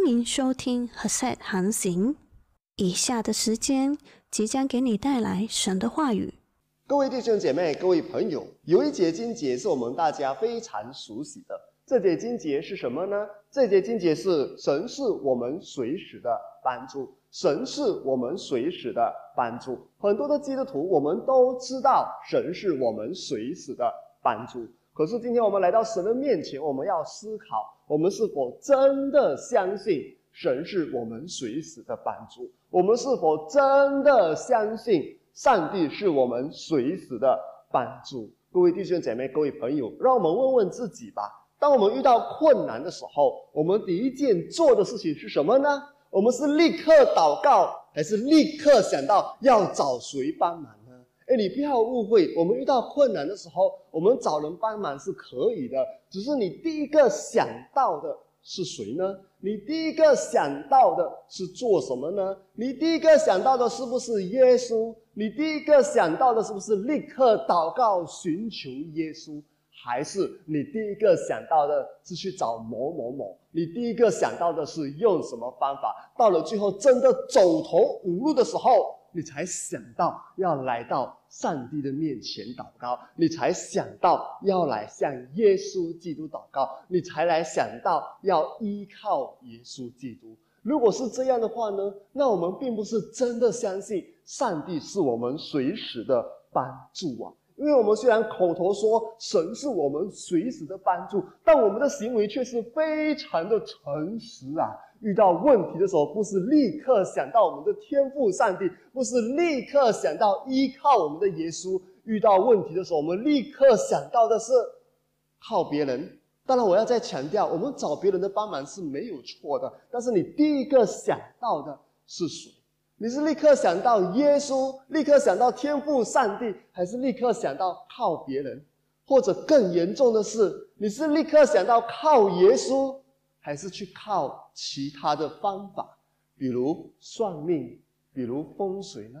欢迎收听和 set 航行。以下的时间即将给你带来神的话语。各位弟兄姐妹、各位朋友，有一节经节是我们大家非常熟悉的。这节经节是什么呢？这节经节是神是我们随时的帮助，神是我们随时的帮助。很多的基督徒，我们都知道神是我们随时的帮助。可是今天我们来到神的面前，我们要思考：我们是否真的相信神是我们随时的帮助？我们是否真的相信上帝是我们随时的帮助？各位弟兄姐妹、各位朋友，让我们问问自己吧：当我们遇到困难的时候，我们第一件做的事情是什么呢？我们是立刻祷告，还是立刻想到要找谁帮忙？哎，你不要误会，我们遇到困难的时候，我们找人帮忙是可以的。只是你第一个想到的是谁呢？你第一个想到的是做什么呢？你第一个想到的是不是耶稣？你第一个想到的是不是立刻祷告寻求耶稣？还是你第一个想到的是去找某某某？你第一个想到的是用什么方法？到了最后真的走投无路的时候。你才想到要来到上帝的面前祷告，你才想到要来向耶稣基督祷告，你才来想到要依靠耶稣基督。如果是这样的话呢？那我们并不是真的相信上帝是我们随时的帮助啊！因为我们虽然口头说神是我们随时的帮助，但我们的行为却是非常的诚实啊！遇到问题的时候，不是立刻想到我们的天赋上帝，不是立刻想到依靠我们的耶稣。遇到问题的时候，我们立刻想到的是靠别人。当然，我要再强调，我们找别人的帮忙是没有错的。但是，你第一个想到的是谁？你是立刻想到耶稣，立刻想到天赋上帝，还是立刻想到靠别人？或者更严重的是，你是立刻想到靠耶稣？还是去靠其他的方法，比如算命，比如风水呢？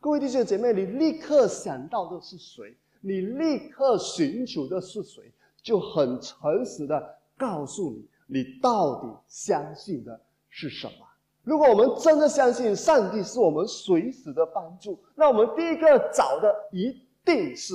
各位弟兄姐妹，你立刻想到的是谁？你立刻寻求的是谁？就很诚实的告诉你，你到底相信的是什么？如果我们真的相信上帝是我们随时的帮助，那我们第一个找的一定是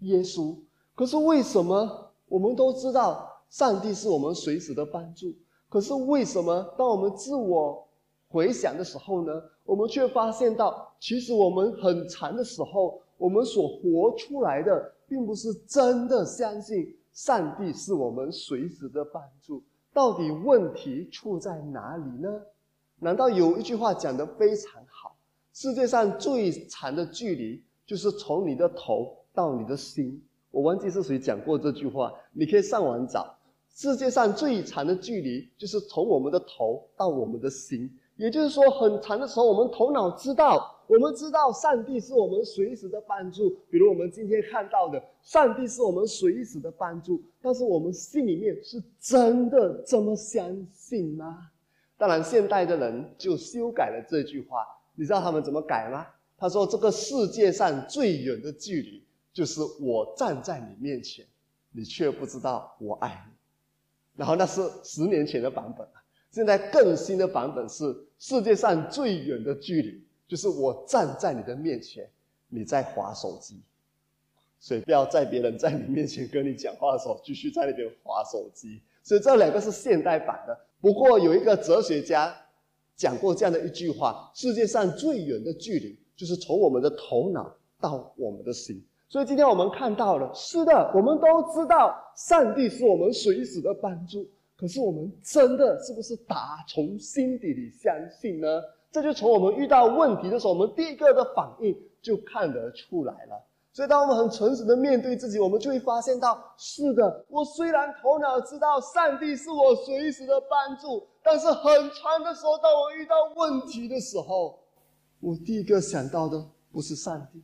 耶稣。可是为什么我们都知道？上帝是我们随时的帮助，可是为什么当我们自我回想的时候呢？我们却发现到，其实我们很长的时候，我们所活出来的，并不是真的相信上帝是我们随时的帮助。到底问题出在哪里呢？难道有一句话讲得非常好：世界上最长的距离，就是从你的头到你的心。我忘记是谁讲过这句话，你可以上网找。世界上最长的距离，就是从我们的头到我们的心。也就是说，很长的时候，我们头脑知道，我们知道上帝是我们随时的帮助。比如我们今天看到的，上帝是我们随时的帮助。但是我们心里面是真的这么相信吗？当然，现代的人就修改了这句话。你知道他们怎么改吗？他说：“这个世界上最远的距离，就是我站在你面前，你却不知道我爱你。”然后那是十年前的版本现在更新的版本是世界上最远的距离，就是我站在你的面前，你在划手机，所以不要在别人在你面前跟你讲话的时候，继续在那边划手机。所以这两个是现代版的。不过有一个哲学家讲过这样的一句话：世界上最远的距离，就是从我们的头脑到我们的心。所以今天我们看到了，是的，我们都知道上帝是我们随时的帮助。可是我们真的是不是打从心底里相信呢？这就从我们遇到问题的时候，我们第一个的反应就看得出来了。所以当我们很诚实的面对自己，我们就会发现到，是的，我虽然头脑知道上帝是我随时的帮助，但是很长的时候，当我遇到问题的时候，我第一个想到的不是上帝。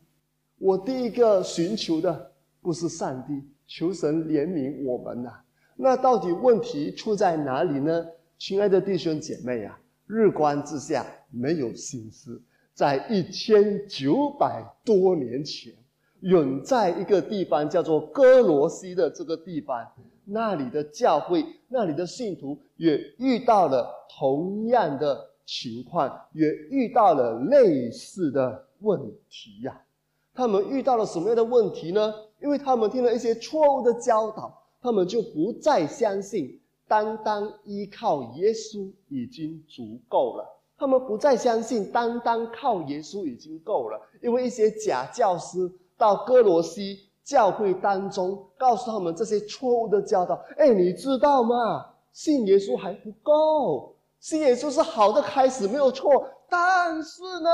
我第一个寻求的不是上帝，求神怜悯我们呐。那到底问题出在哪里呢？亲爱的弟兄姐妹啊，日光之下没有心思。在一千九百多年前，远在一个地方叫做哥罗西的这个地方，那里的教会、那里的信徒也遇到了同样的情况，也遇到了类似的问题呀。他们遇到了什么样的问题呢？因为他们听了一些错误的教导，他们就不再相信单单依靠耶稣已经足够了。他们不再相信单单靠耶稣已经够了，因为一些假教师到哥罗西教会当中，告诉他们这些错误的教导。哎，你知道吗？信耶稣还不够，信耶稣是好的开始，没有错。但是呢，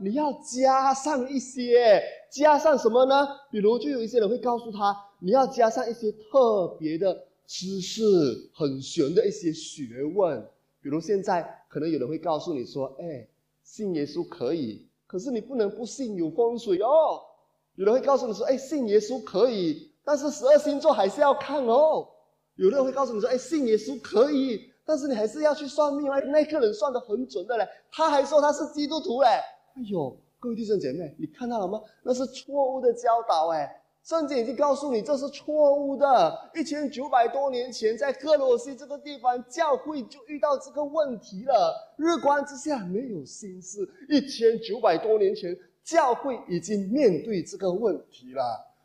你要加上一些，加上什么呢？比如，就有一些人会告诉他，你要加上一些特别的知识，很玄的一些学问。比如现在可能有人会告诉你说：“哎，信耶稣可以，可是你不能不信有风水哦。”有人会告诉你说：“哎，信耶稣可以，但是十二星座还是要看哦。”有人会告诉你说：“哎，信耶稣可以，但是你还是要去算命啊。”那个人算的很准的嘞，他还说他是基督徒嘞。哎呦，各位弟兄姐妹，你看到了吗？那是错误的教导哎。圣经已经告诉你这是错误的。一千九百多年前，在克罗西这个地方，教会就遇到这个问题了。日光之下没有心事。一千九百多年前，教会已经面对这个问题了。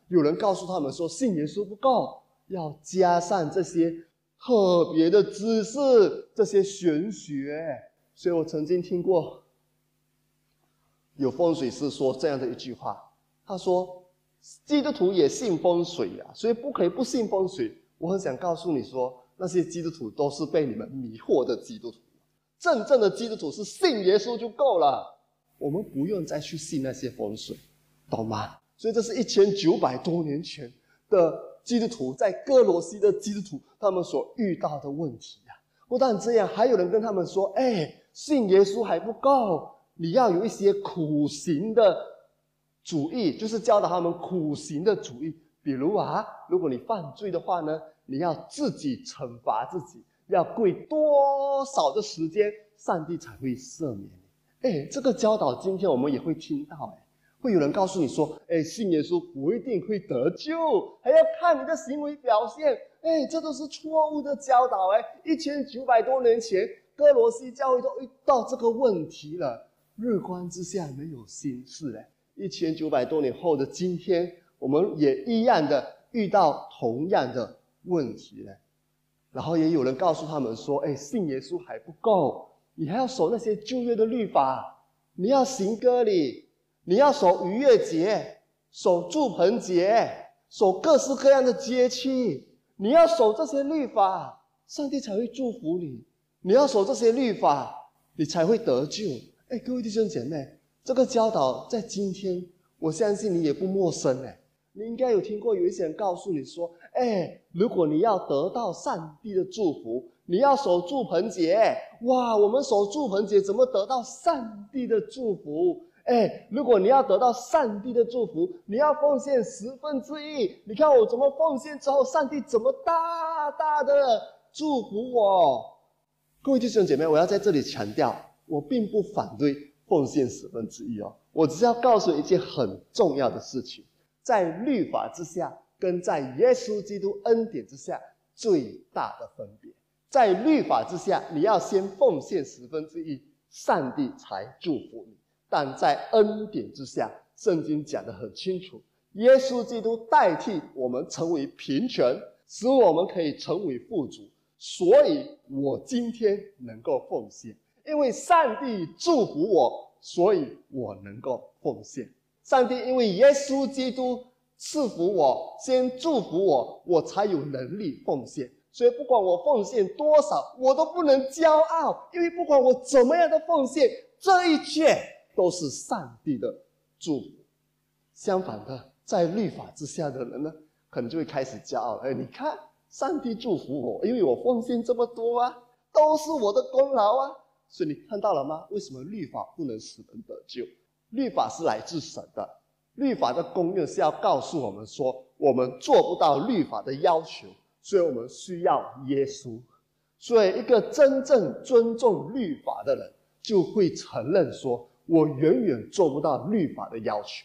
有人告诉他们说，信耶稣不够，要加上这些特别的知识，这些玄学。所以我曾经听过有风水师说这样的一句话，他说。基督徒也信风水呀，所以不可以不信风水。我很想告诉你说，那些基督徒都是被你们迷惑的基督徒。真正的基督徒是信耶稣就够了，我们不用再去信那些风水，懂吗？所以这是一千九百多年前的基督徒在哥罗西的基督徒他们所遇到的问题呀。不但这样，还有人跟他们说：“哎，信耶稣还不够，你要有一些苦行的。”主义就是教导他们苦行的主义，比如啊，如果你犯罪的话呢，你要自己惩罚自己，要跪多少的时间，上帝才会赦免你？哎，这个教导今天我们也会听到，哎，会有人告诉你说，哎，信耶稣不一定会得救，还要看你的行为表现，哎，这都是错误的教导，哎，一千九百多年前，哥罗西教会都遇到这个问题了，日光之下没有心事，嘞。一千九百多年后的今天，我们也一样的遇到同样的问题呢。然后也有人告诉他们说：“哎，信耶稣还不够，你还要守那些旧约的律法，你要行割礼，你要守逾越节，守祝棚节，守各式各样的节期，你要守这些律法，上帝才会祝福你。你要守这些律法，你才会得救。”哎，各位弟兄姐妹。这个教导在今天，我相信你也不陌生哎。你应该有听过有一些人告诉你说：“哎，如果你要得到上帝的祝福，你要守住棚节。哇，我们守住棚节怎么得到上帝的祝福？哎，如果你要得到上帝的祝福，你要奉献十分之一。你看我怎么奉献之后，上帝怎么大大的祝福我？各位弟兄姐妹，我要在这里强调，我并不反对。奉献十分之一哦，我只是要告诉一件很重要的事情，在律法之下跟在耶稣基督恩典之下最大的分别，在律法之下，你要先奉献十分之一，上帝才祝福你；但在恩典之下，圣经讲得很清楚，耶稣基督代替我们成为贫穷，使我们可以成为富足，所以我今天能够奉献。因为上帝祝福我，所以我能够奉献。上帝因为耶稣基督赐福我，先祝福我，我才有能力奉献。所以不管我奉献多少，我都不能骄傲，因为不管我怎么样的奉献，这一切都是上帝的祝福。相反的，在律法之下的人呢，可能就会开始骄傲了。哎，你看，上帝祝福我，因为我奉献这么多啊，都是我的功劳啊。所以你看到了吗？为什么律法不能使人得救？律法是来自神的，律法的功用是要告诉我们说，我们做不到律法的要求，所以我们需要耶稣。所以一个真正尊重律法的人，就会承认说，我远远做不到律法的要求。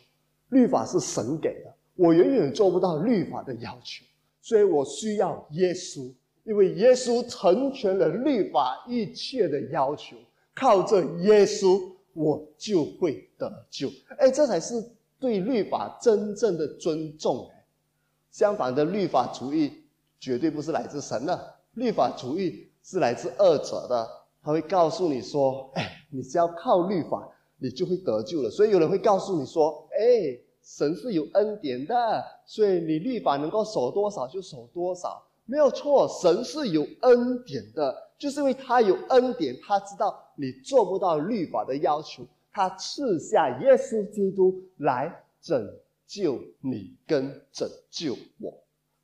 律法是神给的，我远远做不到律法的要求。所以我需要耶稣，因为耶稣成全了律法一切的要求。靠着耶稣，我就会得救。哎，这才是对律法真正的尊重。相反的，律法主义绝对不是来自神的，律法主义是来自二者的。他会告诉你说：“哎，你只要靠律法，你就会得救了。”所以有人会告诉你说：“哎，神是有恩典的，所以你律法能够守多少就守多少，没有错。神是有恩典的，就是因为他有恩典，他知道。”你做不到律法的要求，他赐下耶稣基督来拯救你跟拯救我，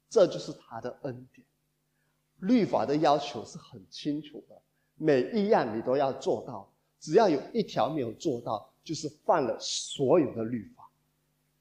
这就是他的恩典。律法的要求是很清楚的，每一样你都要做到，只要有一条没有做到，就是犯了所有的律法。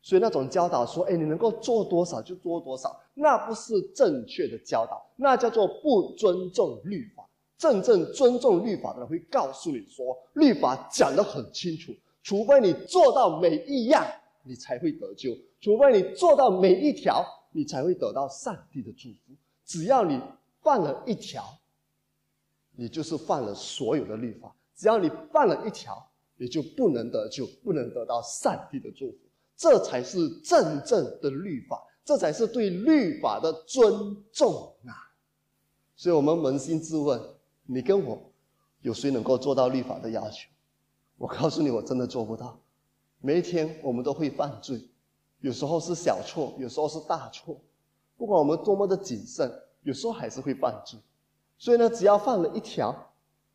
所以那种教导说：“哎，你能够做多少就做多少”，那不是正确的教导，那叫做不尊重律法。真正尊重律法的人会告诉你说，律法讲得很清楚，除非你做到每一样，你才会得救；除非你做到每一条，你才会得到上帝的祝福。只要你犯了一条，你就是犯了所有的律法；只要你犯了一条，你就不能得救，不能得到上帝的祝福。这才是真正的律法，这才是对律法的尊重啊！所以，我们扪心自问。你跟我，有谁能够做到律法的要求？我告诉你，我真的做不到。每一天我们都会犯罪，有时候是小错，有时候是大错。不管我们多么的谨慎，有时候还是会犯罪。所以呢，只要犯了一条，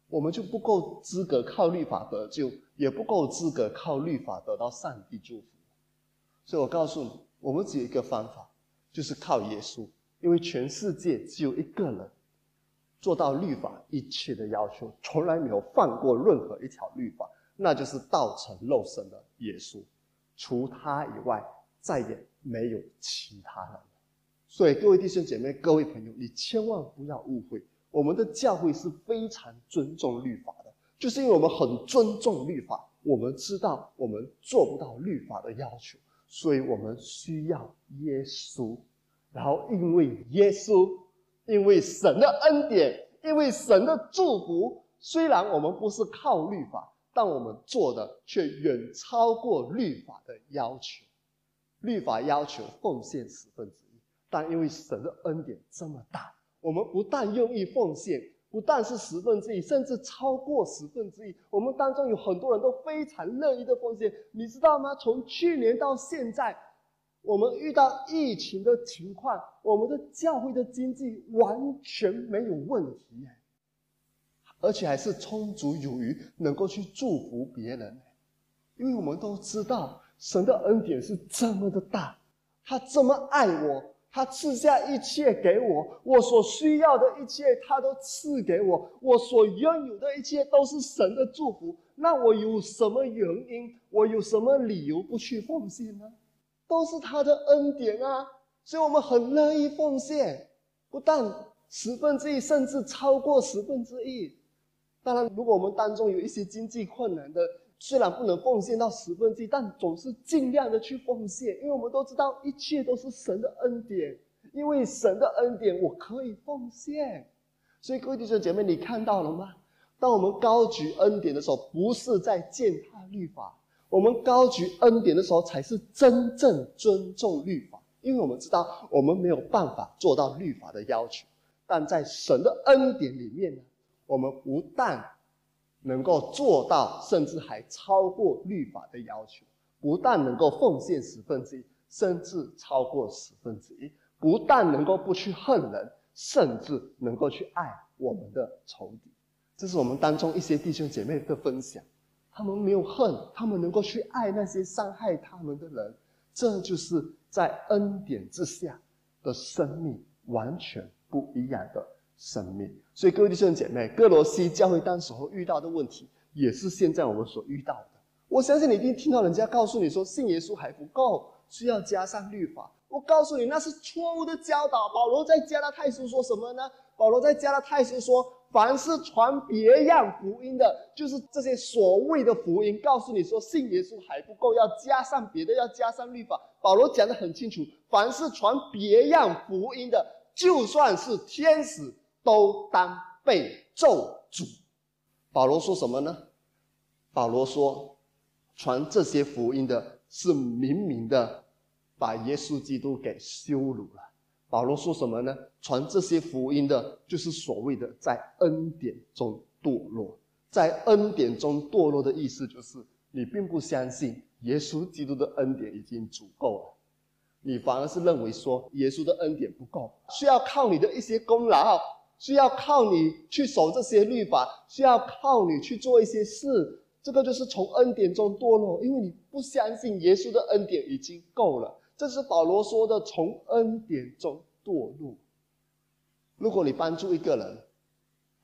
我们就不够资格靠律法得救，也不够资格靠律法得到上帝祝福。所以我告诉你，我们只有一个方法，就是靠耶稣，因为全世界只有一个人。做到律法一切的要求，从来没有犯过任何一条律法，那就是道成肉身的耶稣。除他以外，再也没有其他人。所以，各位弟兄姐妹、各位朋友，你千万不要误会，我们的教会是非常尊重律法的，就是因为我们很尊重律法，我们知道我们做不到律法的要求，所以我们需要耶稣。然后，因为耶稣。因为神的恩典，因为神的祝福，虽然我们不是靠律法，但我们做的却远超过律法的要求。律法要求奉献十分之一，但因为神的恩典这么大，我们不但愿意奉献，不但是十分之一，甚至超过十分之一。我们当中有很多人都非常乐意的奉献，你知道吗？从去年到现在。我们遇到疫情的情况，我们的教会的经济完全没有问题，而且还是充足有余，能够去祝福别人。因为我们都知道，神的恩典是这么的大，他这么爱我，他赐下一切给我，我所需要的一切他都赐给我，我所拥有的一切都是神的祝福。那我有什么原因？我有什么理由不去奉献呢？都是他的恩典啊，所以我们很乐意奉献，不但十分之一，甚至超过十分之一。当然，如果我们当中有一些经济困难的，虽然不能奉献到十分之一，但总是尽量的去奉献，因为我们都知道一切都是神的恩典，因为神的恩典我可以奉献。所以各位弟兄姐妹，你看到了吗？当我们高举恩典的时候，不是在践踏律法。我们高举恩典的时候，才是真正尊重律法，因为我们知道我们没有办法做到律法的要求，但在神的恩典里面呢，我们不但能够做到，甚至还超过律法的要求；不但能够奉献十分之一，甚至超过十分之一；不但能够不去恨人，甚至能够去爱我们的仇敌。这是我们当中一些弟兄姐妹的分享。他们没有恨，他们能够去爱那些伤害他们的人，这就是在恩典之下的生命，完全不一样的生命。所以，各位弟兄姐妹，哥罗西教会当时候遇到的问题，也是现在我们所遇到的。我相信你一定听到人家告诉你说，信耶稣还不够，需要加上律法。我告诉你，那是错误的教导。保罗在加拉太书说什么呢？保罗在加拉太书说。凡是传别样福音的，就是这些所谓的福音，告诉你说信耶稣还不够，要加上别的，要加上律法。保罗讲得很清楚，凡是传别样福音的，就算是天使都当被咒诅。保罗说什么呢？保罗说，传这些福音的是明明的把耶稣基督给羞辱了。保罗说什么呢？传这些福音的，就是所谓的在恩典中堕落。在恩典中堕落的意思，就是你并不相信耶稣基督的恩典已经足够了，你反而是认为说耶稣的恩典不够，需要靠你的一些功劳，需要靠你去守这些律法，需要靠你去做一些事。这个就是从恩典中堕落，因为你不相信耶稣的恩典已经够了。这是保罗说的从恩典中堕落。如果你帮助一个人，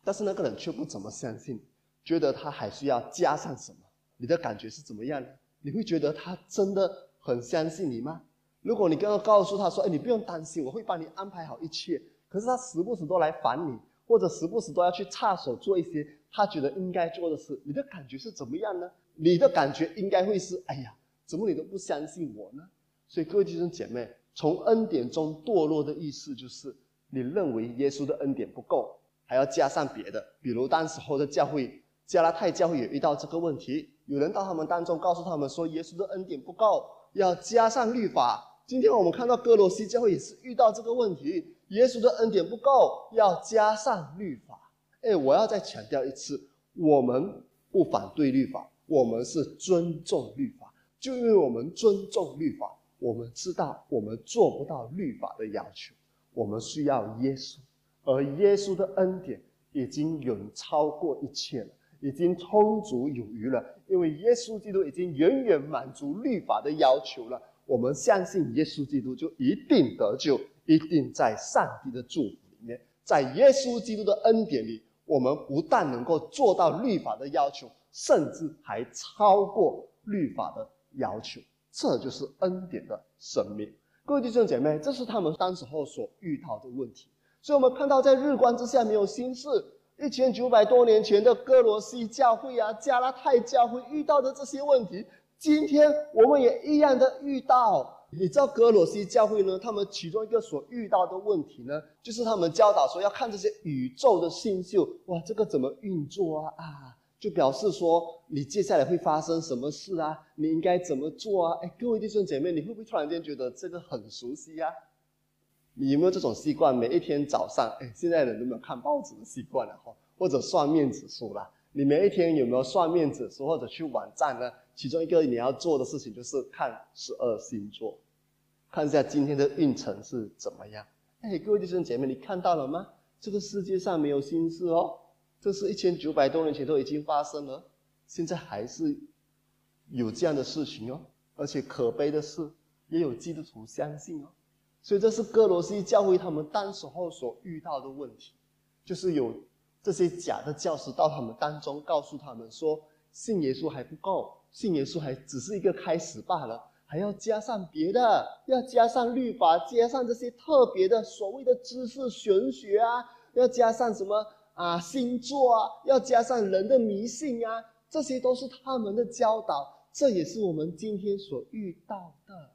但是那个人却不怎么相信。觉得他还需要加上什么？你的感觉是怎么样？你会觉得他真的很相信你吗？如果你刚刚告诉他说：“哎，你不用担心，我会帮你安排好一切。”可是他时不时都来烦你，或者时不时都要去插手做一些他觉得应该做的事，你的感觉是怎么样呢？你的感觉应该会是：“哎呀，怎么你都不相信我呢？”所以各位弟兄姐妹，从恩典中堕落的意思就是，你认为耶稣的恩典不够，还要加上别的，比如当时候的教会。加拉太教会也遇到这个问题，有人到他们当中告诉他们说，耶稣的恩典不够，要加上律法。今天我们看到哥罗西教会也是遇到这个问题，耶稣的恩典不够，要加上律法。哎，我要再强调一次，我们不反对律法，我们是尊重律法。就因为我们尊重律法，我们知道我们做不到律法的要求，我们需要耶稣，而耶稣的恩典已经远超过一切了。已经充足有余了，因为耶稣基督已经远远满足律法的要求了。我们相信耶稣基督就一定得救，一定在上帝的祝福里面，在耶稣基督的恩典里，我们不但能够做到律法的要求，甚至还超过律法的要求。这就是恩典的生命。各位弟兄姐妹，这是他们当时候所遇到的问题。所以，我们看到在日光之下没有心事。一千九百多年前的哥罗西教会啊，加拉太教会遇到的这些问题，今天我们也一样的遇到。你知道哥罗西教会呢？他们其中一个所遇到的问题呢，就是他们教导说要看这些宇宙的星宿，哇，这个怎么运作啊？啊，就表示说你接下来会发生什么事啊？你应该怎么做啊？哎，各位弟兄姐妹，你会不会突然间觉得这个很熟悉呀？你有没有这种习惯？每一天早上，哎，现在人都没有看报纸的习惯了哈，或者算面子数啦。你每一天有没有算面子数，或者去网站呢？其中一个你要做的事情就是看十二星座，看一下今天的运程是怎么样。哎，各位弟兄姐妹，你看到了吗？这个世界上没有心事哦，这是一千九百多年前都已经发生了，现在还是有这样的事情哦。而且可悲的是，也有基督徒相信哦。所以这是哥罗西教会他们当时候所遇到的问题，就是有这些假的教师到他们当中，告诉他们说，信耶稣还不够，信耶稣还只是一个开始罢了，还要加上别的，要加上律法，加上这些特别的所谓的知识玄学啊，要加上什么啊星座啊，要加上人的迷信啊，这些都是他们的教导，这也是我们今天所遇到的。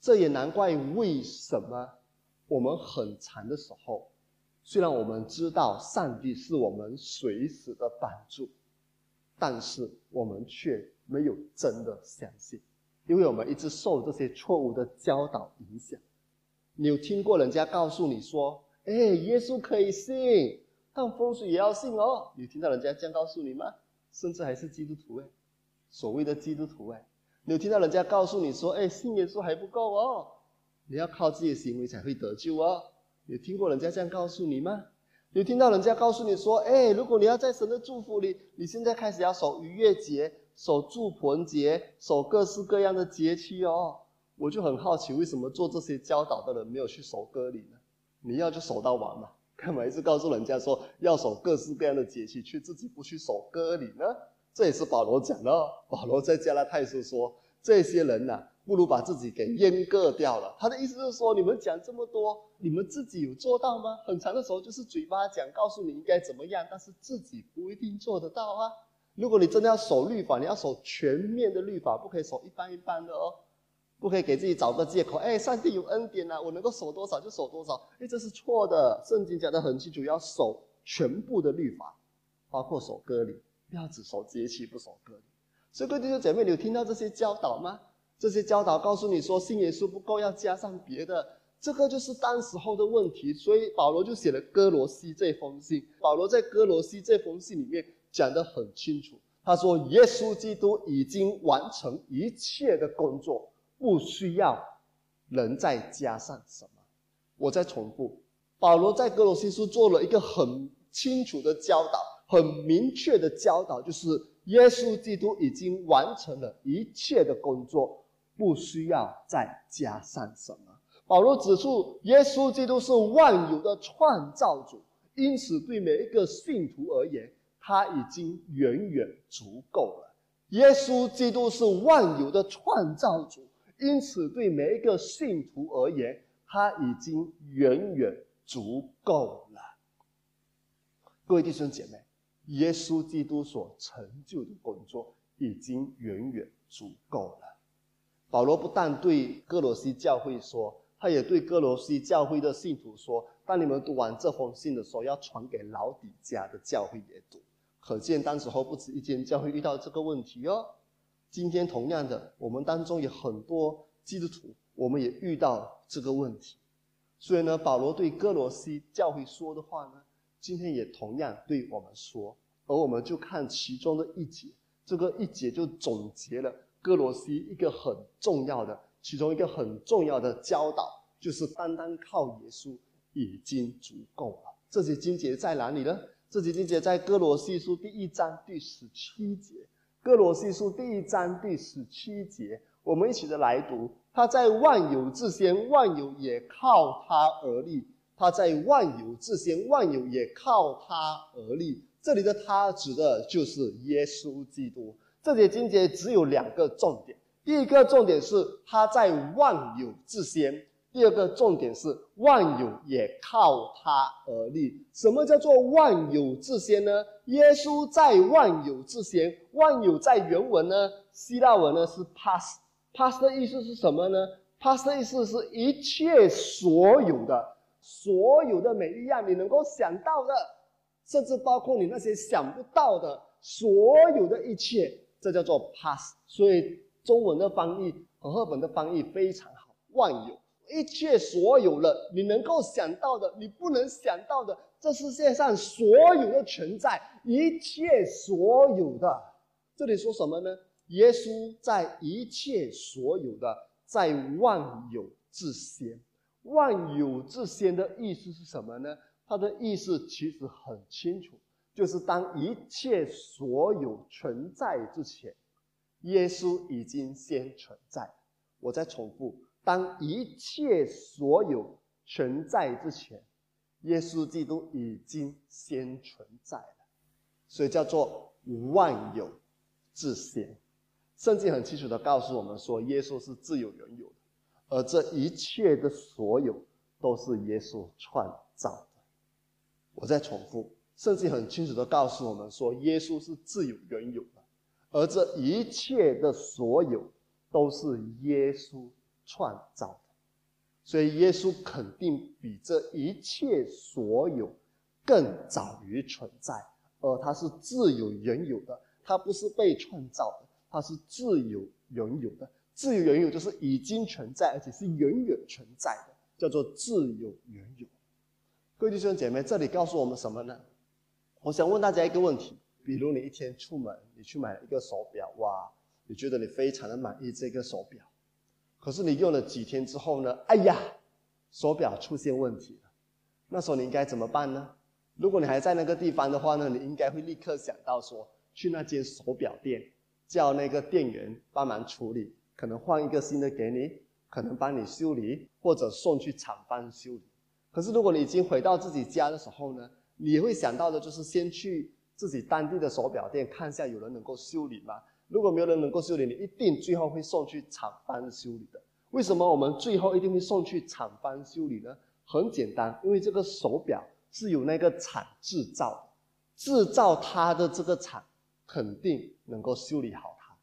这也难怪，为什么我们很长的时候，虽然我们知道上帝是我们随时的帮助，但是我们却没有真的相信，因为我们一直受这些错误的教导影响。你有听过人家告诉你说：“哎，耶稣可以信，但风水也要信哦。”你听到人家这样告诉你吗？甚至还是基督徒哎，所谓的基督徒哎。你有听到人家告诉你说：“哎，信耶稣还不够哦，你要靠自己的行为才会得救哦。”有听过人家这样告诉你吗？有听到人家告诉你说：“哎，如果你要在神的祝福里，你现在开始要守逾越节、守住棚节、守各式各样的节期哦。”我就很好奇，为什么做这些教导的人没有去守割礼呢？你要就守到完嘛，干嘛一直告诉人家说要守各式各样的节期，却自己不去守割礼呢？这也是保罗讲的。保罗在加拉太书说：“这些人呐，不如把自己给阉割掉了。”他的意思是说，你们讲这么多，你们自己有做到吗？很长的时候就是嘴巴讲，告诉你应该怎么样，但是自己不一定做得到啊。如果你真的要守律法，你要守全面的律法，不可以守一般一般的哦。不可以给自己找个借口，哎，上帝有恩典啊，我能够守多少就守多少，哎，这是错的。圣经讲的很清楚，要守全部的律法，包括守割礼，不要只守节期不守割礼。所以各位弟兄姐妹，你有听到这些教导吗？这些教导告诉你说，信耶稣不够，要加上别的，这个就是当时候的问题。所以保罗就写了哥罗西这封信。保罗在哥罗西这封信里面讲得很清楚，他说耶稣基督已经完成一切的工作。不需要人再加上什么。我再重复，保罗在哥罗西书做了一个很清楚的教导，很明确的教导，就是耶稣基督已经完成了一切的工作，不需要再加上什么。保罗指出，耶稣基督是万有的创造主，因此对每一个信徒而言，他已经远远足够了。耶稣基督是万有的创造主。因此，对每一个信徒而言，他已经远远足够了。各位弟兄姐妹，耶稣基督所成就的工作已经远远足够了。保罗不但对哥罗西教会说，他也对哥罗西教会的信徒说：当你们读完这封信的时候，要传给老底家的教会也读。可见当时候不止一间教会遇到这个问题哦。今天同样的，我们当中有很多基督徒，我们也遇到这个问题。所以呢，保罗对哥罗西教会说的话呢，今天也同样对我们说。而我们就看其中的一节，这个一节就总结了哥罗西一个很重要的，其中一个很重要的教导，就是单单靠耶稣已经足够了。这些经节在哪里呢？这节经节在哥罗西书第一章第十七节。哥罗西书第一章第十七节，我们一起的来读。他在万有之先，万有也靠他而立；他在万有之先，万有也靠他而立。这里的他指的就是耶稣基督。这节经节只有两个重点，第一个重点是他在万有之先。第二个重点是万有也靠他而立。什么叫做万有之先呢？耶稣在万有之先。万有在原文呢，希腊文呢是 past，past 的意思是什么呢？past 的意思是一切所有的，所有的每一样你能够想到的，甚至包括你那些想不到的所有的一切，这叫做 past。所以中文的翻译和赫本的翻译非常好，万有。一切所有的你能够想到的，你不能想到的，这世界上所有的存在，一切所有的，这里说什么呢？耶稣在一切所有的，在万有之先。万有之先的意思是什么呢？它的意思其实很清楚，就是当一切所有存在之前，耶稣已经先存在。我再重复。当一切所有存在之前，耶稣基督已经先存在了，所以叫做万有之先。圣经很清楚的告诉我们说，耶稣是自有原有的，而这一切的所有都是耶稣创造的。我再重复，圣经很清楚的告诉我们说，耶稣是自有原有的，而这一切的所有都是耶稣。创造的，所以耶稣肯定比这一切所有更早于存在，而他是自有原有的，他不是被创造的，他是自有原有的。自有原有就是已经存在，而且是远远存在的，叫做自有原有。各位弟兄姐妹，这里告诉我们什么呢？我想问大家一个问题：比如你一天出门，你去买一个手表，哇，你觉得你非常的满意这个手表。可是你用了几天之后呢？哎呀，手表出现问题了。那时候你应该怎么办呢？如果你还在那个地方的话呢，你应该会立刻想到说，去那间手表店，叫那个店员帮忙处理，可能换一个新的给你，可能帮你修理，或者送去厂方修理。可是如果你已经回到自己家的时候呢，你会想到的就是先去自己当地的手表店看一下，有人能够修理吗？如果没有人能够修理，你一定最后会送去厂方修理的。为什么我们最后一定会送去厂方修理呢？很简单，因为这个手表是由那个厂制造，制造它的这个厂肯定能够修理好它，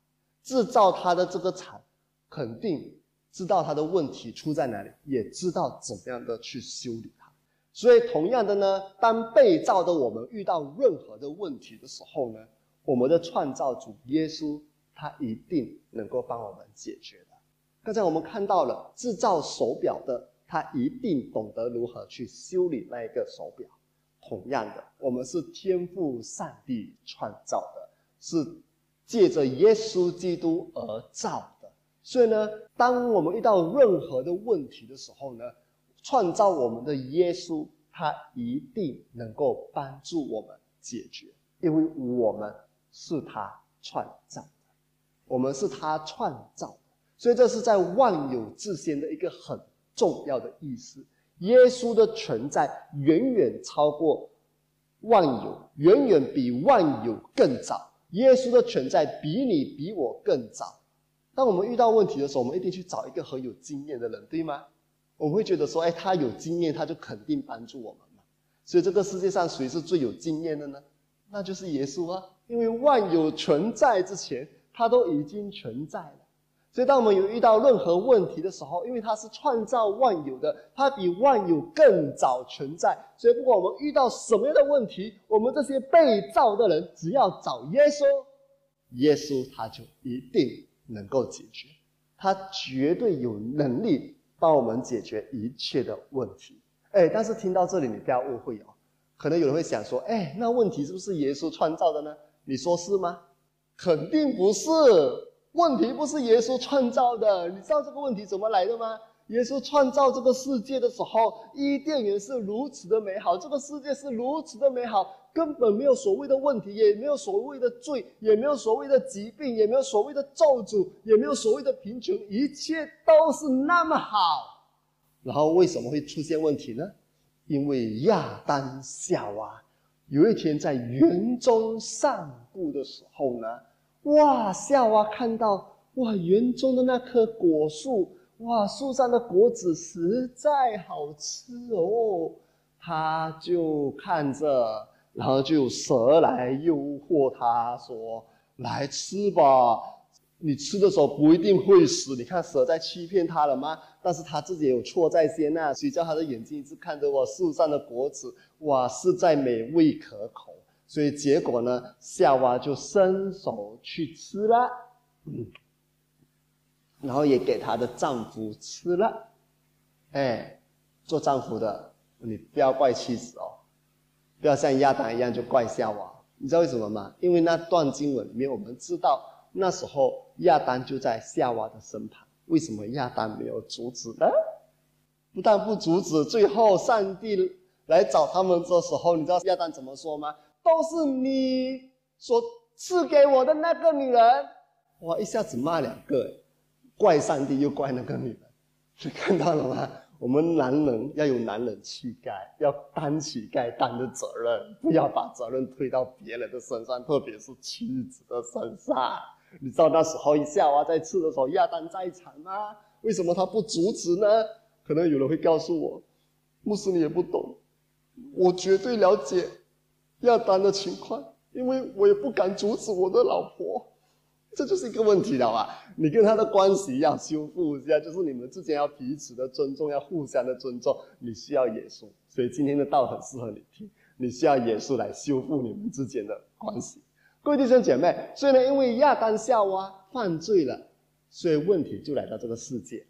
制造它的这个厂肯定知道它的问题出在哪里，也知道怎么样的去修理它。所以，同样的呢，当被造的我们遇到任何的问题的时候呢，我们的创造主耶稣他一定能够帮我们解决的。刚才我们看到了制造手表的，他一定懂得如何去修理那一个手表。同样的，我们是天赋上帝创造的，是借着耶稣基督而造的。所以呢，当我们遇到任何的问题的时候呢，创造我们的耶稣，他一定能够帮助我们解决，因为我们是他创造的，我们是他创造的。所以这是在万有之先的一个很重要的意思。耶稣的存在远远超过万有，远远比万有更早。耶稣的存在比你比我更早。当我们遇到问题的时候，我们一定去找一个很有经验的人，对吗？我们会觉得说，哎，他有经验，他就肯定帮助我们嘛。所以这个世界上谁是最有经验的呢？那就是耶稣啊！因为万有存在之前，他都已经存在了。所以，当我们有遇到任何问题的时候，因为他是创造万有的，他比万有更早存在。所以，不管我们遇到什么样的问题，我们这些被造的人，只要找耶稣，耶稣他就一定能够解决，他绝对有能力帮我们解决一切的问题。哎，但是听到这里，你不要误会哦，可能有人会想说，哎，那问题是不是耶稣创造的呢？你说是吗？肯定不是。问题不是耶稣创造的，你知道这个问题怎么来的吗？耶稣创造这个世界的时候，伊甸园是如此的美好，这个世界是如此的美好，根本没有所谓的问题，也没有所谓的罪，也没有所谓的疾病，也没有所谓的咒诅，也没有所谓的贫穷，一切都是那么好。然后为什么会出现问题呢？因为亚当夏娃有一天在园中散步的时候呢。哇！夏娃看到哇，园中的那棵果树，哇，树上的果子实在好吃哦。他就看着，然后就蛇来诱惑他说：“来吃吧，你吃的时候不一定会死。你看蛇在欺骗他了吗？但是他自己有错在先呐。谁叫他的眼睛一直看着我树上的果子？哇，实在美味可口。”所以结果呢，夏娃就伸手去吃了，嗯，然后也给她的丈夫吃了，哎，做丈夫的，你不要怪妻子哦，不要像亚当一样就怪夏娃。你知道为什么吗？因为那段经文里面，我们知道那时候亚当就在夏娃的身旁。为什么亚当没有阻止呢？不但不阻止，最后上帝来找他们的时候，你知道亚当怎么说吗？都是你所赐给我的那个女人，哇！一下子骂两个，怪上帝又怪那个女人，你看到了吗？我们男人要有男人气概，要担起该担的责任，不要把责任推到别人的身上，特别是妻子的身上。你知道那时候夏娃在吃的时候，亚当在场吗？为什么他不阻止呢？可能有人会告诉我，牧师你也不懂，我绝对了解。亚当的情况，因为我也不敢阻止我的老婆，这就是一个问题了吧？你跟他的关系要修复一下，就是你们之间要彼此的尊重，要互相的尊重。你需要耶稣，所以今天的道很适合你听。你需要耶稣来修复你们之间的关系。各位弟兄姐妹，所以呢，因为亚当夏娃犯罪了，所以问题就来到这个世界，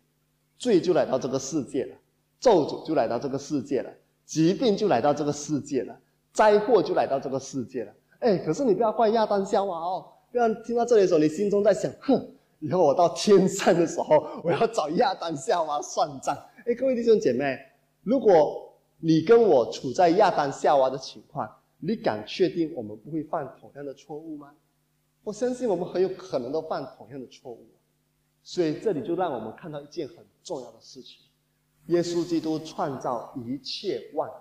罪就来到这个世界了，咒诅就来到这个世界了，疾病就来到这个世界了。灾祸就来到这个世界了，哎，可是你不要怪亚当夏娃哦，不要听到这里的时候，你心中在想，哼，以后我到天上的时候，我要找亚当夏娃算账。哎，各位弟兄姐妹，如果你跟我处在亚当夏娃的情况，你敢确定我们不会犯同样的错误吗？我相信我们很有可能都犯同样的错误，所以这里就让我们看到一件很重要的事情：耶稣基督创造一切万物，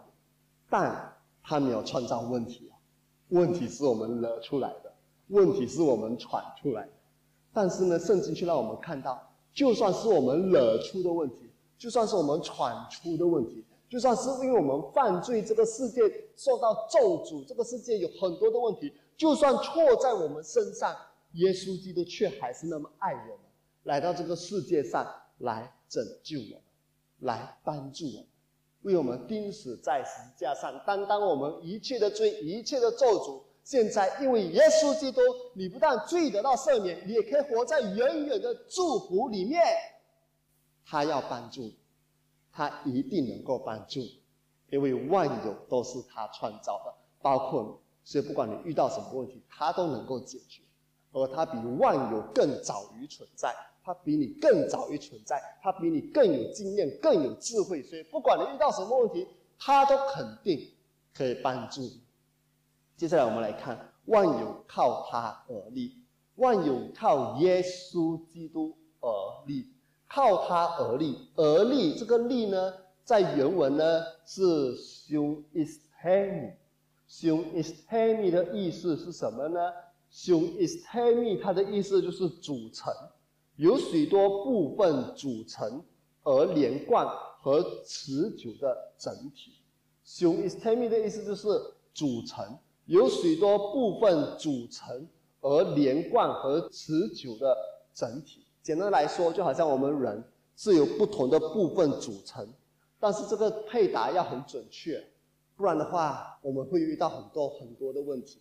但。他没有创造问题啊，问题是我们惹出来的，问题是我们闯出来的。但是呢，圣经却让我们看到，就算是我们惹出的问题，就算是我们闯出的问题，就算是因为我们犯罪，这个世界受到咒诅，这个世界有很多的问题，就算错在我们身上，耶稣基督却还是那么爱我们，来到这个世界上，来拯救我们，来帮助我们，为我们钉死在十字架上，担当我们一切的罪、一切的咒诅。现在，因为耶稣基督，你不但罪得到赦免，你也可以活在远远的祝福里面。他要帮助你，他一定能够帮助，因为万有都是他创造的，包括你。所以，不管你遇到什么问题，他都能够解决。而他比万有更早于存在，他比你更早于存在，他比你更有经验、更有智慧。所以，不管你遇到什么问题，他都肯定可以帮助你。接下来我们来看，万有靠他而立，万有靠耶稣基督而立，靠他而立，而立这个立呢，在原文呢是 “sun is hemi”，“sun is hemi” 的意思是什么呢？“sun is hemi” 它的意思就是组成，有许多部分组成而连贯和持久的整体。“sun is hemi” 的意思就是组成。有许多部分组成而连贯和持久的整体。简单来说，就好像我们人是由不同的部分组成，但是这个配搭要很准确，不然的话，我们会遇到很多很多的问题。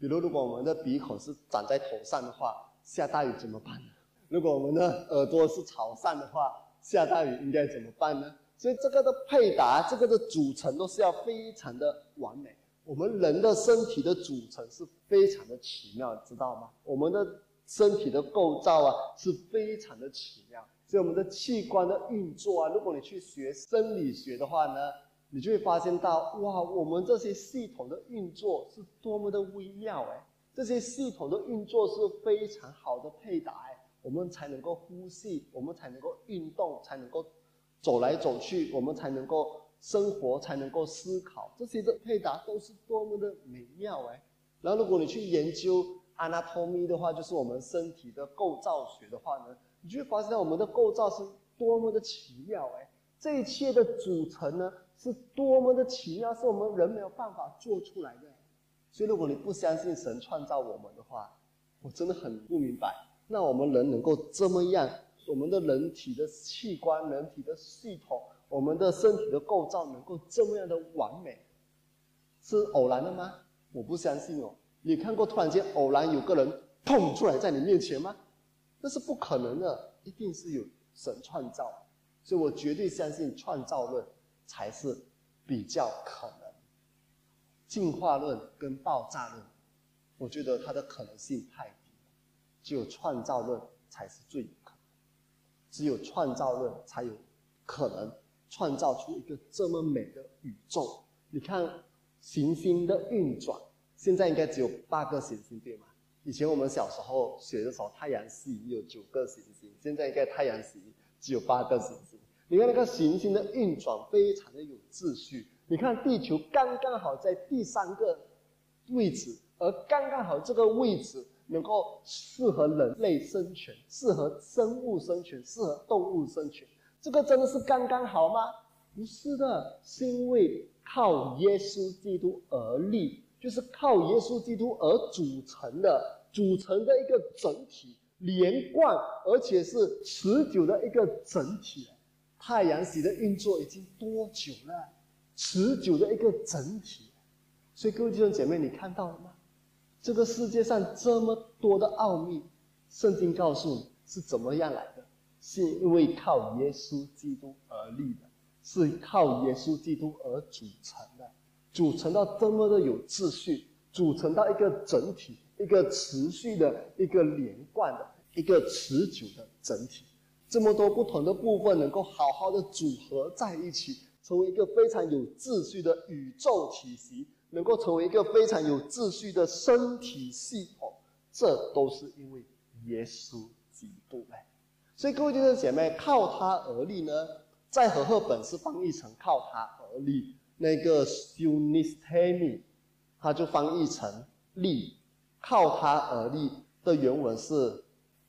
比如，如果我们的鼻孔是长在头上的话，下大雨怎么办呢？如果我们的耳朵是朝上的话，下大雨应该怎么办呢？所以，这个的配搭，这个的组成都是要非常的完美。我们人的身体的组成是非常的奇妙，知道吗？我们的身体的构造啊是非常的奇妙，所以我们的器官的运作啊，如果你去学生理学的话呢，你就会发现到哇，我们这些系统的运作是多么的微妙哎！这些系统的运作是非常好的配搭，我们才能够呼吸，我们才能够运动，才能够走来走去，我们才能够。生活才能够思考，这些的配搭都是多么的美妙哎！然后如果你去研究 anatomy 的话，就是我们身体的构造学的话呢，你就会发现我们的构造是多么的奇妙哎！这一切的组成呢，是多么的奇妙，是我们人没有办法做出来的。所以如果你不相信神创造我们的话，我真的很不明白，那我们人能够这么样，我们的人体的器官、人体的系统。我们的身体的构造能够这么样的完美，是偶然的吗？我不相信哦。你看过突然间偶然有个人蹦出来在你面前吗？那是不可能的，一定是有神创造。所以我绝对相信创造论才是比较可能。进化论跟爆炸论，我觉得它的可能性太低，只有创造论才是最有可能。只有创造论才有可能。创造出一个这么美的宇宙，你看行星的运转，现在应该只有八个行星，对吗？以前我们小时候学的时候，太阳系有九个行星，现在应该太阳系只有八个行星。你看那个行星的运转非常的有秩序，你看地球刚刚好在第三个位置，而刚刚好这个位置能够适合人类生存，适合生物生存，适合动物生存。这个真的是刚刚好吗？不是的，是因为靠耶稣基督而立，就是靠耶稣基督而组成的，组成的一个整体，连贯而且是持久的一个整体。太阳系的运作已经多久了？持久的一个整体。所以各位弟兄姐妹，你看到了吗？这个世界上这么多的奥秘，圣经告诉你是怎么样来的。是因为靠耶稣基督而立的，是靠耶稣基督而组成的，组成到这么的有秩序，组成到一个整体，一个持续的、一个连贯的、一个持久的整体。这么多不同的部分能够好好的组合在一起，成为一个非常有秩序的宇宙体系，能够成为一个非常有秩序的身体系统，这都是因为耶稣基督哎。所以各位弟兄姐妹，靠他而立呢，在和合本是翻译成靠他而立，那个 sunistemi，它就翻译成立，靠他而立的原文是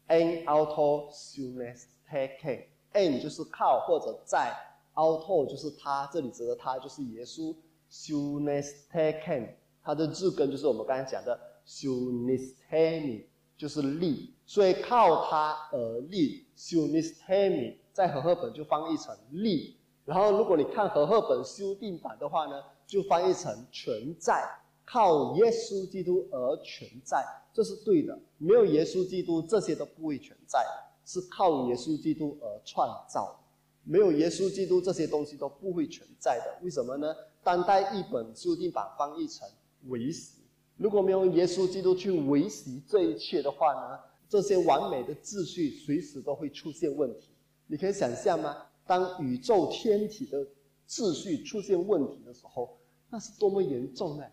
an auto sunistake，an 就是靠或者在，auto 就是他，这里指的他就是耶稣，sunistake，它的字根就是我们刚才讲的 sunistemi。就是立，所以靠他而立。修 n i s t e m i 在和合本就翻译成立。然后如果你看和合本修订版的话呢，就翻译成存在，靠耶稣基督而存在，这是对的。没有耶稣基督，这些都不会存在，是靠耶稣基督而创造。没有耶稣基督，这些东西都不会存在的。为什么呢？当代译本修订版翻译成维系。如果没有耶稣基督去维系这一切的话呢，这些完美的秩序随时都会出现问题。你可以想象吗？当宇宙天体的秩序出现问题的时候，那是多么严重呢？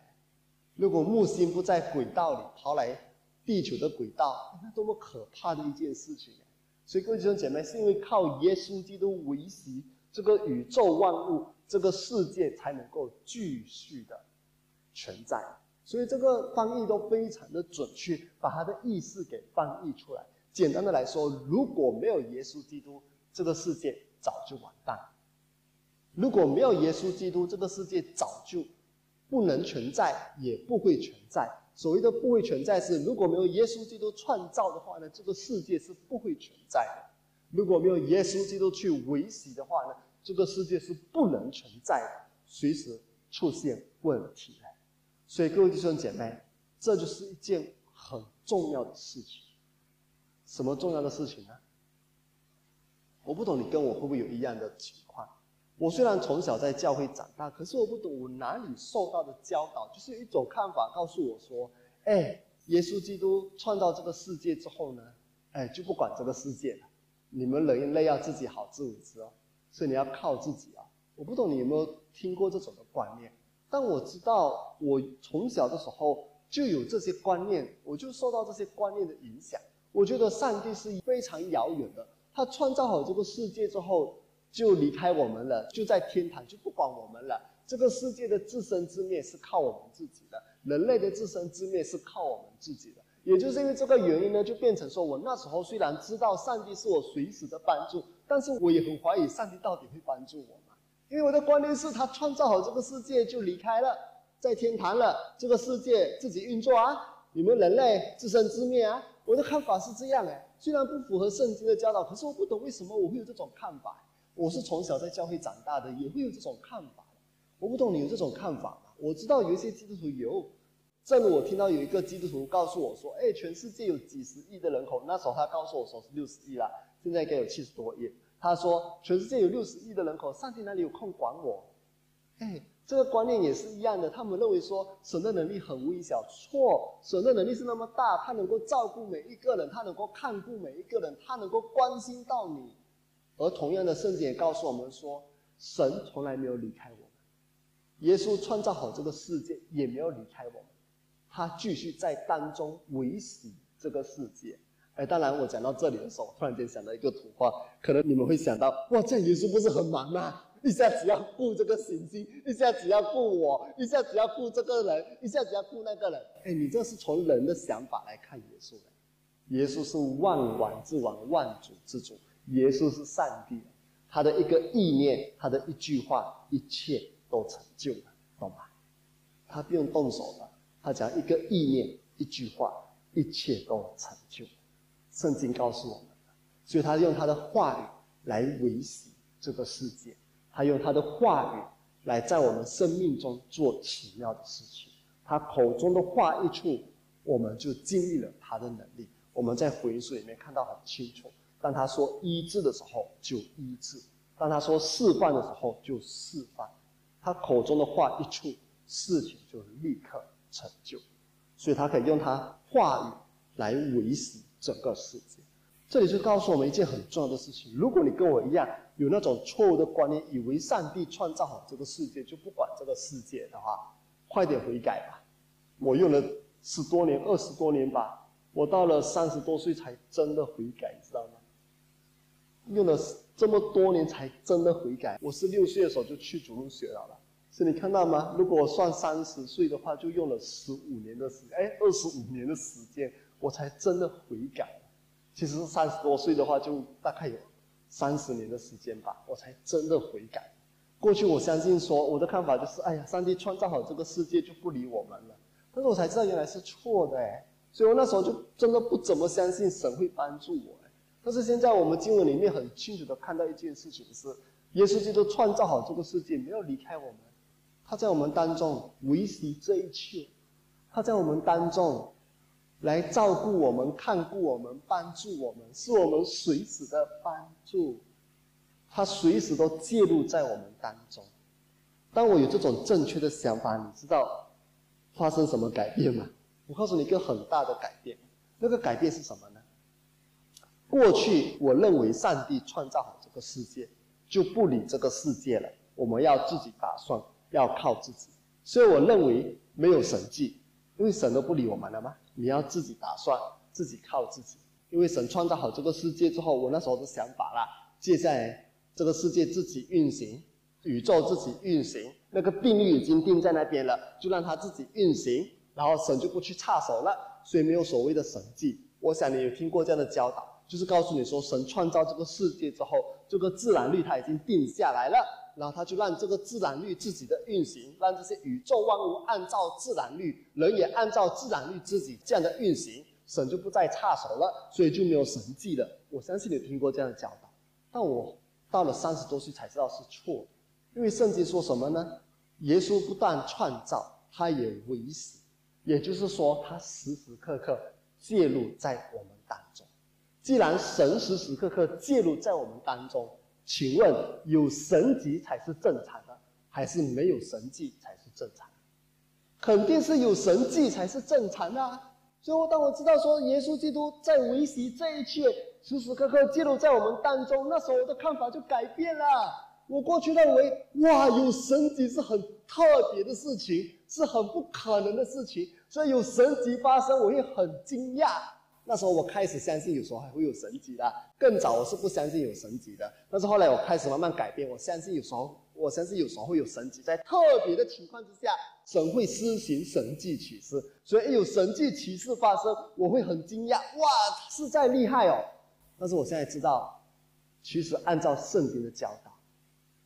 如果木星不在轨道里跑来地球的轨道，那多么可怕的一件事情！所以各位弟兄姐妹，是因为靠耶稣基督维系这个宇宙万物、这个世界才能够继续的存在。所以这个翻译都非常的准确，把它的意思给翻译出来。简单的来说，如果没有耶稣基督，这个世界早就完蛋；如果没有耶稣基督，这个世界早就不能存在，也不会存在。所谓的不会存在，是如果没有耶稣基督创造的话呢，这个世界是不会存在的；如果没有耶稣基督去维系的话呢，这个世界是不能存在的，随时出现问题的。所以各位弟兄姐妹，这就是一件很重要的事情。什么重要的事情呢？我不懂你跟我会不会有一样的情况。我虽然从小在教会长大，可是我不懂我哪里受到的教导，就是一种看法告诉我说：，哎，耶稣基督创造这个世界之后呢，哎，就不管这个世界了，你们人类要自己好自为之哦，所以你要靠自己啊。我不懂你有没有听过这种的观念。但我知道，我从小的时候就有这些观念，我就受到这些观念的影响。我觉得上帝是非常遥远的，他创造好这个世界之后就离开我们了，就在天堂就不管我们了。这个世界的自生自灭是靠我们自己的，人类的自生自灭是靠我们自己的。也就是因为这个原因呢，就变成说我那时候虽然知道上帝是我随时的帮助，但是我也很怀疑上帝到底会帮助我吗？因为我的观念是他创造好这个世界就离开了，在天堂了，这个世界自己运作啊，你们人类自生自灭啊。我的看法是这样哎，虽然不符合圣经的教导，可是我不懂为什么我会有这种看法。我是从小在教会长大的，也会有这种看法。我不懂你有这种看法吗？我知道有一些基督徒有，正如我听到有一个基督徒告诉我说：“哎，全世界有几十亿的人口，那时候他告诉我说是六十亿了，现在应该有七十多亿。”他说：“全世界有六十亿的人口，上帝哪里有空管我？”哎，这个观念也是一样的。他们认为说神的能力很微小，错，神的能力是那么大，他能够照顾每一个人，他能够看顾每一个人，他能够关心到你。而同样的，圣经也告诉我们说，神从来没有离开我们，耶稣创造好这个世界也没有离开我们，他继续在当中维系这个世界。哎，当然，我讲到这里的时候，突然间想到一个图画，可能你们会想到，哇，这样耶稣不是很忙吗？一下子要顾这个行星，一下子要顾我，一下子要顾这个人，一下子要顾那个人。哎，你这是从人的想法来看耶稣的。耶稣是万王之王，万主之主。耶稣是上帝，他的一个意念，他的一句话，一切都成就了，懂吗？他不用动手了，他讲一个意念，一句话，一切都成就。圣经告诉我们，所以他用他的话语来维系这个世界，他用他的话语来在我们生命中做奇妙的事情。他口中的话一出，我们就经历了他的能力。我们在福音书里面看到很清楚，当他说医治的时候就医治，当他说释放的时候就释放。他口中的话一出，事情就立刻成就。所以他可以用他话语来维系。整个世界，这里就告诉我们一件很重要的事情：如果你跟我一样有那种错误的观念，以为上帝创造好这个世界就不管这个世界的话，快点悔改吧！我用了十多年、二十多年吧，我到了三十多岁才真的悔改，知道吗？用了这么多年才真的悔改。我是六岁的时候就去主路学了了，是你看到吗？如果我算三十岁的话，就用了十五年的时间，哎，二十五年的时间。我才真的悔改，其实三十多岁的话，就大概有三十年的时间吧，我才真的悔改。过去我相信说，我的看法就是，哎呀，上帝创造好这个世界就不理我们了。但是我才知道原来是错的，哎，所以我那时候就真的不怎么相信神会帮助我。但是现在我们经文里面很清楚的看到一件事情是，耶稣基督创造好这个世界，没有离开我们，他在我们当中维系这一切，他在我们当中来照顾我们、看顾我们、帮助我们，是我们随时的帮助，他随时都介入在我们当中。当我有这种正确的想法，你知道发生什么改变吗？我告诉你一个很大的改变，那个改变是什么呢？过去我认为上帝创造好这个世界，就不理这个世界了。我们要自己打算，要靠自己。所以我认为没有神迹，因为神都不理我们了吗？你要自己打算，自己靠自己。因为神创造好这个世界之后，我那时候的想法啦，接下来这个世界自己运行，宇宙自己运行，那个定律已经定在那边了，就让它自己运行，然后神就不去插手了。所以没有所谓的神迹。我想你有听过这样的教导。就是告诉你说，神创造这个世界之后，这个自然律它已经定下来了，然后他就让这个自然律自己的运行，让这些宇宙万物按照自然律，人也按照自然律自己这样的运行，神就不再插手了，所以就没有神迹了。我相信你听过这样的教导，但我到了三十多岁才知道是错的，因为圣经说什么呢？耶稣不但创造，他也维持，也就是说，他时时刻刻介入在我们当中。既然神时时刻刻介入在我们当中，请问有神迹才是正常的，还是没有神迹才是正常？肯定是有神迹才是正常的。所以，当我知道说耶稣基督在维系这一切，时时刻刻记录在我们当中，那时候我的看法就改变了。我过去认为，哇，有神迹是很特别的事情，是很不可能的事情，所以有神迹发生，我会很惊讶。那时候我开始相信有时候还会有神迹的，更早我是不相信有神迹的。但是后来我开始慢慢改变，我相信有时候，我相信有时候会有神迹，在特别的情况之下，神会施行神迹启示。所以有神迹启示发生，我会很惊讶，哇，实在厉害哦！但是我现在知道，其实按照圣经的教导，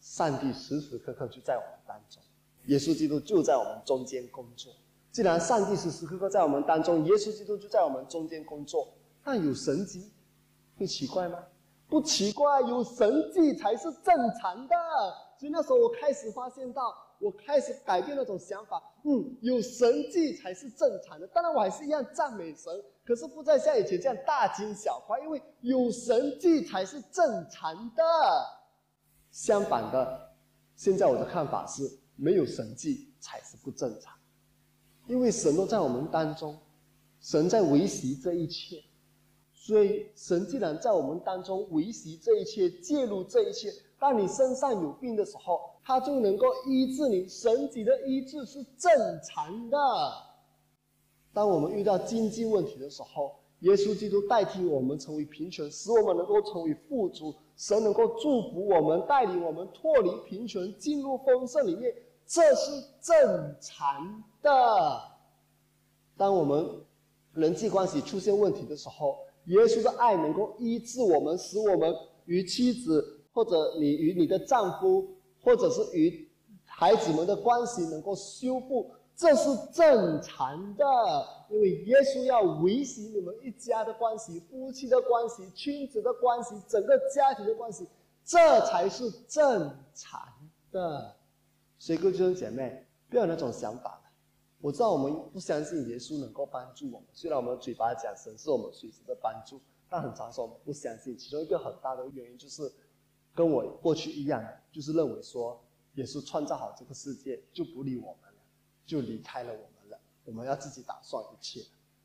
上帝时时刻刻就在我们当中，耶稣基督就在我们中间工作。既然上帝时时刻刻在我们当中，耶稣基督就在我们中间工作，但有神迹，会奇怪吗？不奇怪，有神迹才是正常的。所以那时候我开始发现到，我开始改变那种想法，嗯，有神迹才是正常的。当然我还是一样赞美神，可是不再像以前这样大惊小怪，因为有神迹才是正常的。相反的，现在我的看法是，没有神迹才是不正常。因为神都在我们当中，神在维系这一切，所以神既然在我们当中维系这一切，介入这一切，当你身上有病的时候，他就能够医治你。神级的医治是正常的。当我们遇到经济问题的时候，耶稣基督代替我们成为贫穷，使我们能够成为富足。神能够祝福我们，带领我们脱离贫穷，进入丰盛里面。这是正常的。当我们人际关系出现问题的时候，耶稣的爱能够医治我们，使我们与妻子或者你与你的丈夫，或者是与孩子们的关系能够修复。这是正常的，因为耶稣要维系你们一家的关系、夫妻的关系、亲子的关系、整个家庭的关系，这才是正常的。所以，各位弟兄姐妹，不要有那种想法。我知道我们不相信耶稣能够帮助我们，虽然我们嘴巴讲神是我们随时的帮助，但很常说我们不相信。其中一个很大的原因就是，跟我过去一样，就是认为说耶稣创造好这个世界就不理我们了，就离开了我们了，我们要自己打算一切。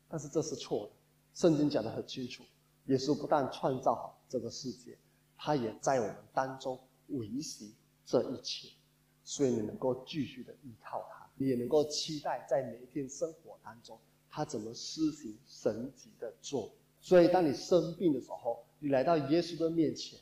但是这是错的。圣经讲得很清楚，耶稣不但创造好这个世界，他也在我们当中维系这一切。所以你能够继续的依靠他，你也能够期待在每一天生活当中，他怎么施行神级的作。所以当你生病的时候，你来到耶稣的面前，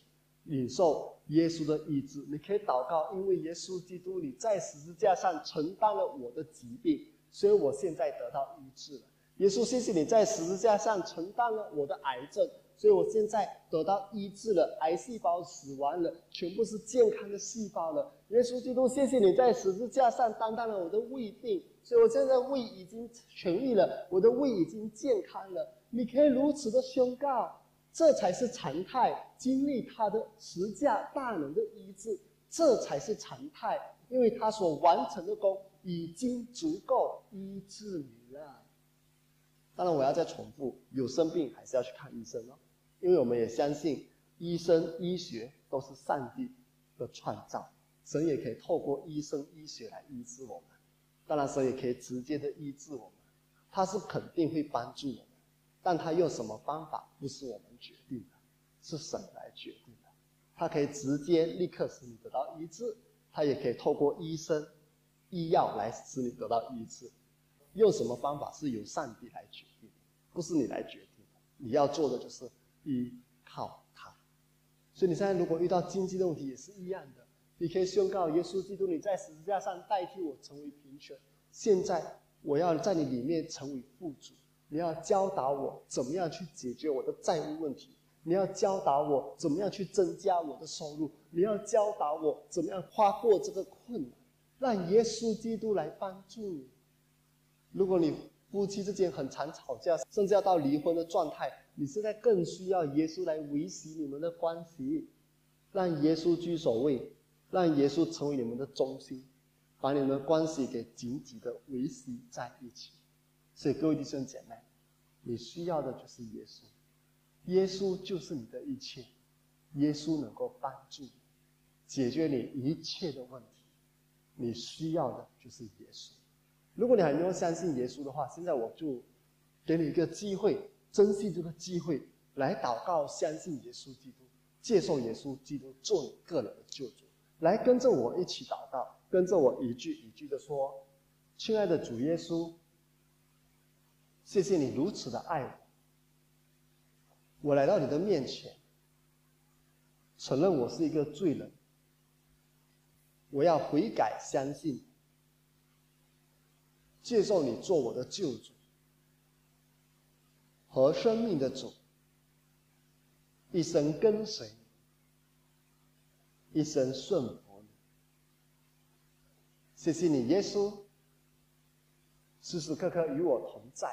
领受耶稣的医治，你可以祷告，因为耶稣基督你在十字架上承担了我的疾病，所以我现在得到医治了。耶稣，谢谢你在十字架上承担了我的癌症。所以我现在得到医治了，癌细胞死亡了，全部是健康的细胞了。耶稣基督，谢谢你在十字架上担当了我的胃病，所以我现在胃已经痊愈了，我的胃已经健康了。你可以如此的宣告，这才是常态。经历他的十架大能的医治，这才是常态，因为他所完成的功已经足够医治你了。当然，我要再重复，有生病还是要去看医生哦，因为我们也相信医生医学都是上帝的创造，神也可以透过医生医学来医治我们。当然，神也可以直接的医治我们，他是肯定会帮助我们。但他用什么方法不是我们决定的，是神来决定的。他可以直接立刻使你得到医治，他也可以透过医生、医药来使你得到医治。用什么方法是由上帝来决定，不是你来决定的。你要做的就是依靠他。所以你现在如果遇到经济的问题也是一样的，你可以宣告耶稣基督，你在十字架上代替我成为贫穷，现在我要在你里面成为富足。你要教导我怎么样去解决我的债务问题，你要教导我怎么样去增加我的收入，你要教导我怎么样跨过这个困难，让耶稣基督来帮助你。如果你夫妻之间很常吵架，甚至要到离婚的状态，你现在更需要耶稣来维系你们的关系，让耶稣居首位，让耶稣成为你们的中心，把你们的关系给紧紧的维系在一起。所以，各位弟兄姐妹，你需要的就是耶稣，耶稣就是你的一切，耶稣能够帮助你解决你一切的问题。你需要的就是耶稣。如果你还没有相信耶稣的话，现在我就给你一个机会，珍惜这个机会来祷告，相信耶稣基督，接受耶稣基督做你个人的救主。来跟着我一起祷告，跟着我一句一句的说：“亲爱的主耶稣。”谢谢你如此的爱我，我来到你的面前，承认我是一个罪人，我要悔改，相信，接受你做我的救主和生命的主，一生跟随，一生顺服你。谢谢你，耶稣，时时刻刻与我同在。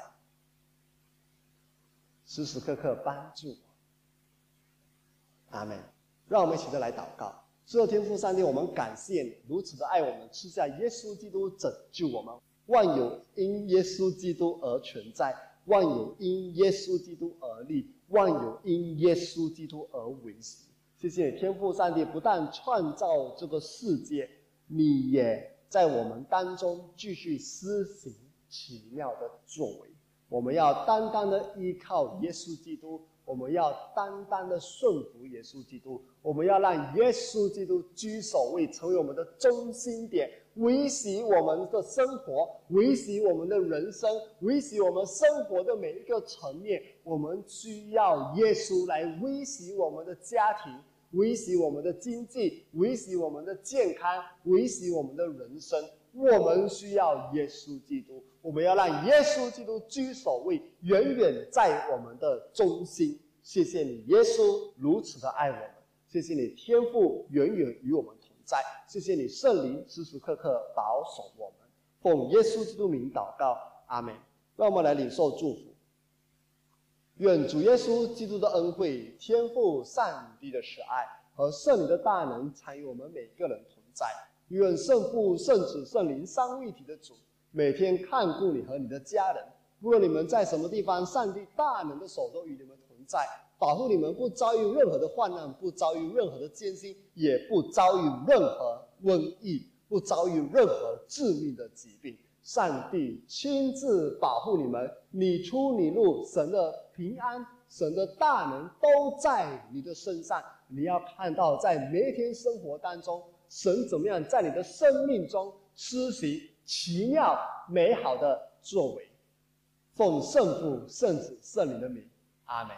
时时刻刻帮助我，阿门。让我们一起的来祷告。所有，天父上帝，我们感谢你如此的爱我们，赐下耶稣基督拯救我们。万有因耶稣基督而存在，万有因耶稣基督而立，万有因耶稣基督而维持。谢谢，天父上帝，不但创造这个世界，你也在我们当中继续施行奇妙的作为。我们要单单的依靠耶稣基督，我们要单单的顺服耶稣基督，我们要让耶稣基督居首位，成为我们的中心点，维系我们的生活，维系我们的人生，维系我们生活的每一个层面。我们需要耶稣来维系我们的家庭，维系我们的经济，维系我们的健康，维系我们的人生。我们需要耶稣基督，我们要让耶稣基督居首位，远远在我们的中心。谢谢你，耶稣如此的爱我们。谢谢你，天父远远与我们同在。谢谢你，圣灵时时刻刻保守我们。奉耶稣基督名祷告，阿门。让我们来领受祝福。愿主耶稣基督的恩惠、天父上帝的慈爱和圣灵的大能，参与我们每个人同在。愿圣父、圣子、圣灵三位一体的主，每天看顾你和你的家人。无论你们在什么地方，上帝大能的手都与你们同在，保护你们不遭遇任何的患难，不遭遇任何的艰辛，也不遭遇任何瘟疫，不遭遇任何致命的疾病。上帝亲自保护你们，你出你入，神的平安、神的大能都在你的身上。你要看到，在每一天生活当中。神怎么样在你的生命中施行奇妙美好的作为？奉圣父、圣子、圣灵的名，阿门。